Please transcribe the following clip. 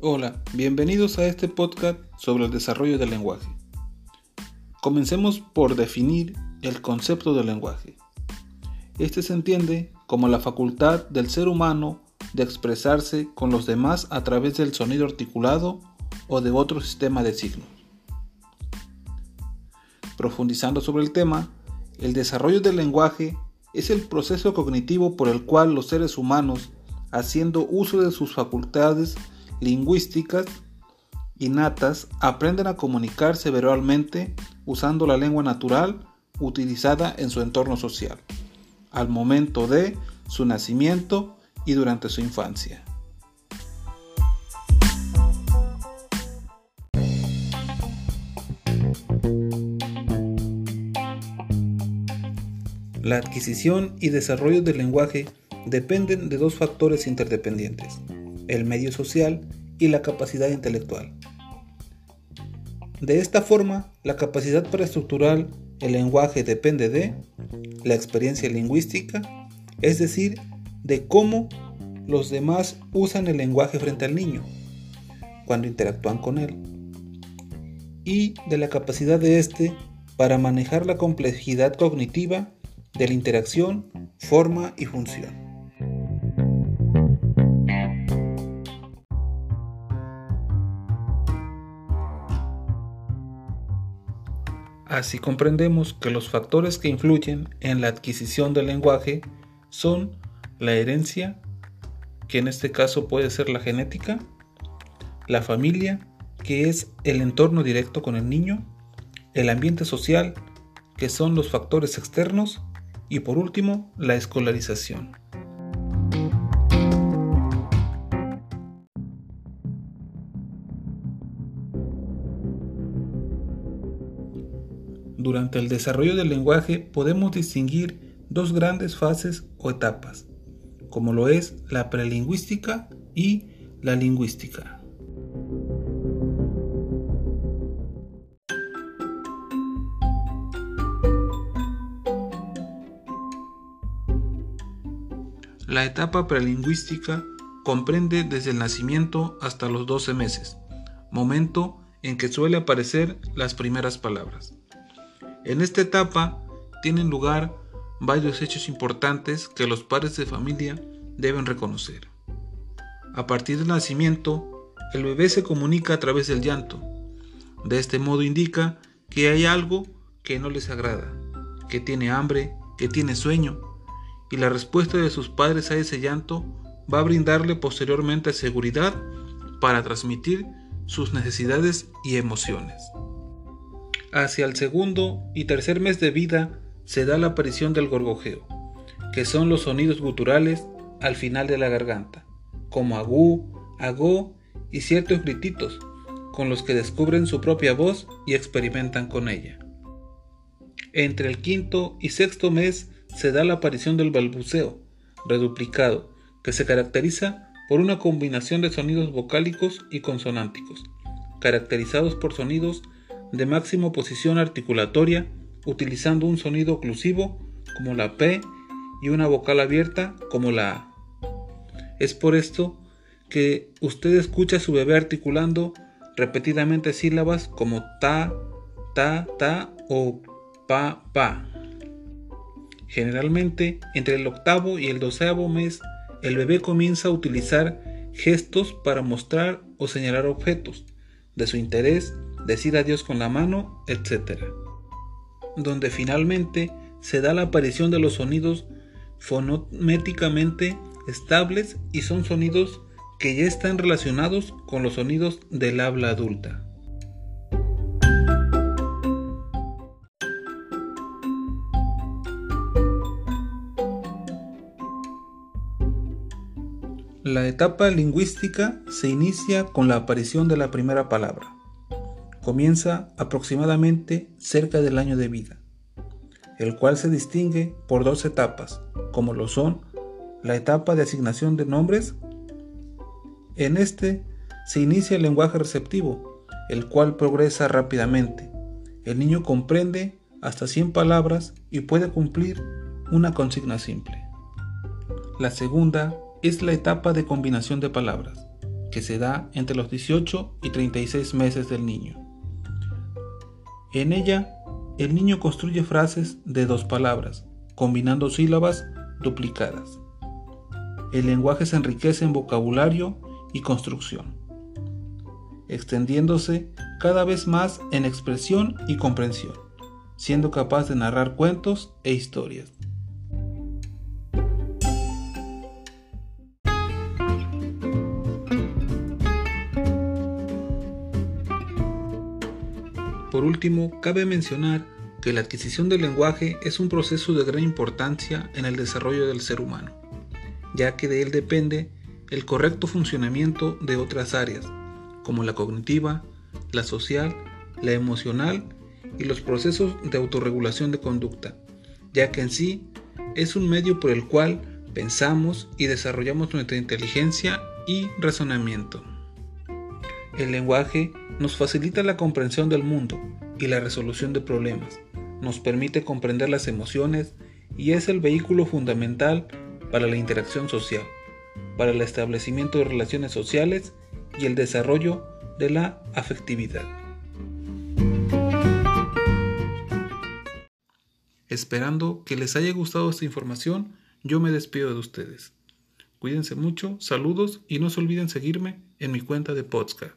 Hola, bienvenidos a este podcast sobre el desarrollo del lenguaje. Comencemos por definir el concepto del lenguaje. Este se entiende como la facultad del ser humano de expresarse con los demás a través del sonido articulado o de otro sistema de signos. Profundizando sobre el tema, el desarrollo del lenguaje es el proceso cognitivo por el cual los seres humanos, haciendo uso de sus facultades lingüísticas innatas, aprenden a comunicarse verbalmente usando la lengua natural utilizada en su entorno social, al momento de su nacimiento y durante su infancia. La adquisición y desarrollo del lenguaje dependen de dos factores interdependientes, el medio social y la capacidad intelectual. De esta forma, la capacidad para estructurar el lenguaje depende de la experiencia lingüística, es decir, de cómo los demás usan el lenguaje frente al niño cuando interactúan con él, y de la capacidad de éste para manejar la complejidad cognitiva de la interacción, forma y función. Así comprendemos que los factores que influyen en la adquisición del lenguaje son la herencia, que en este caso puede ser la genética, la familia, que es el entorno directo con el niño, el ambiente social, que son los factores externos, y por último, la escolarización. Durante el desarrollo del lenguaje podemos distinguir dos grandes fases o etapas, como lo es la prelingüística y la lingüística. La etapa prelingüística comprende desde el nacimiento hasta los 12 meses, momento en que suele aparecer las primeras palabras. En esta etapa tienen lugar varios hechos importantes que los padres de familia deben reconocer. A partir del nacimiento, el bebé se comunica a través del llanto. De este modo indica que hay algo que no les agrada, que tiene hambre, que tiene sueño, y la respuesta de sus padres a ese llanto va a brindarle posteriormente seguridad para transmitir sus necesidades y emociones. Hacia el segundo y tercer mes de vida se da la aparición del gorgojeo, que son los sonidos guturales al final de la garganta, como agú, agó y ciertos grititos, con los que descubren su propia voz y experimentan con ella. Entre el quinto y sexto mes se da la aparición del balbuceo, reduplicado, que se caracteriza por una combinación de sonidos vocálicos y consonánticos, caracterizados por sonidos de máxima posición articulatoria utilizando un sonido oclusivo como la P y una vocal abierta como la A. Es por esto que usted escucha a su bebé articulando repetidamente sílabas como ta, ta, ta o pa, pa. Generalmente, entre el octavo y el doceavo mes, el bebé comienza a utilizar gestos para mostrar o señalar objetos de su interés decir adiós con la mano, etc. Donde finalmente se da la aparición de los sonidos fonométicamente estables y son sonidos que ya están relacionados con los sonidos del habla adulta. La etapa lingüística se inicia con la aparición de la primera palabra comienza aproximadamente cerca del año de vida, el cual se distingue por dos etapas, como lo son la etapa de asignación de nombres. En este se inicia el lenguaje receptivo, el cual progresa rápidamente. El niño comprende hasta 100 palabras y puede cumplir una consigna simple. La segunda es la etapa de combinación de palabras, que se da entre los 18 y 36 meses del niño. En ella, el niño construye frases de dos palabras, combinando sílabas duplicadas. El lenguaje se enriquece en vocabulario y construcción, extendiéndose cada vez más en expresión y comprensión, siendo capaz de narrar cuentos e historias. Por último, cabe mencionar que la adquisición del lenguaje es un proceso de gran importancia en el desarrollo del ser humano, ya que de él depende el correcto funcionamiento de otras áreas, como la cognitiva, la social, la emocional y los procesos de autorregulación de conducta, ya que en sí es un medio por el cual pensamos y desarrollamos nuestra inteligencia y razonamiento. El lenguaje nos facilita la comprensión del mundo y la resolución de problemas, nos permite comprender las emociones y es el vehículo fundamental para la interacción social, para el establecimiento de relaciones sociales y el desarrollo de la afectividad. Esperando que les haya gustado esta información, yo me despido de ustedes. Cuídense mucho, saludos y no se olviden seguirme en mi cuenta de podcast.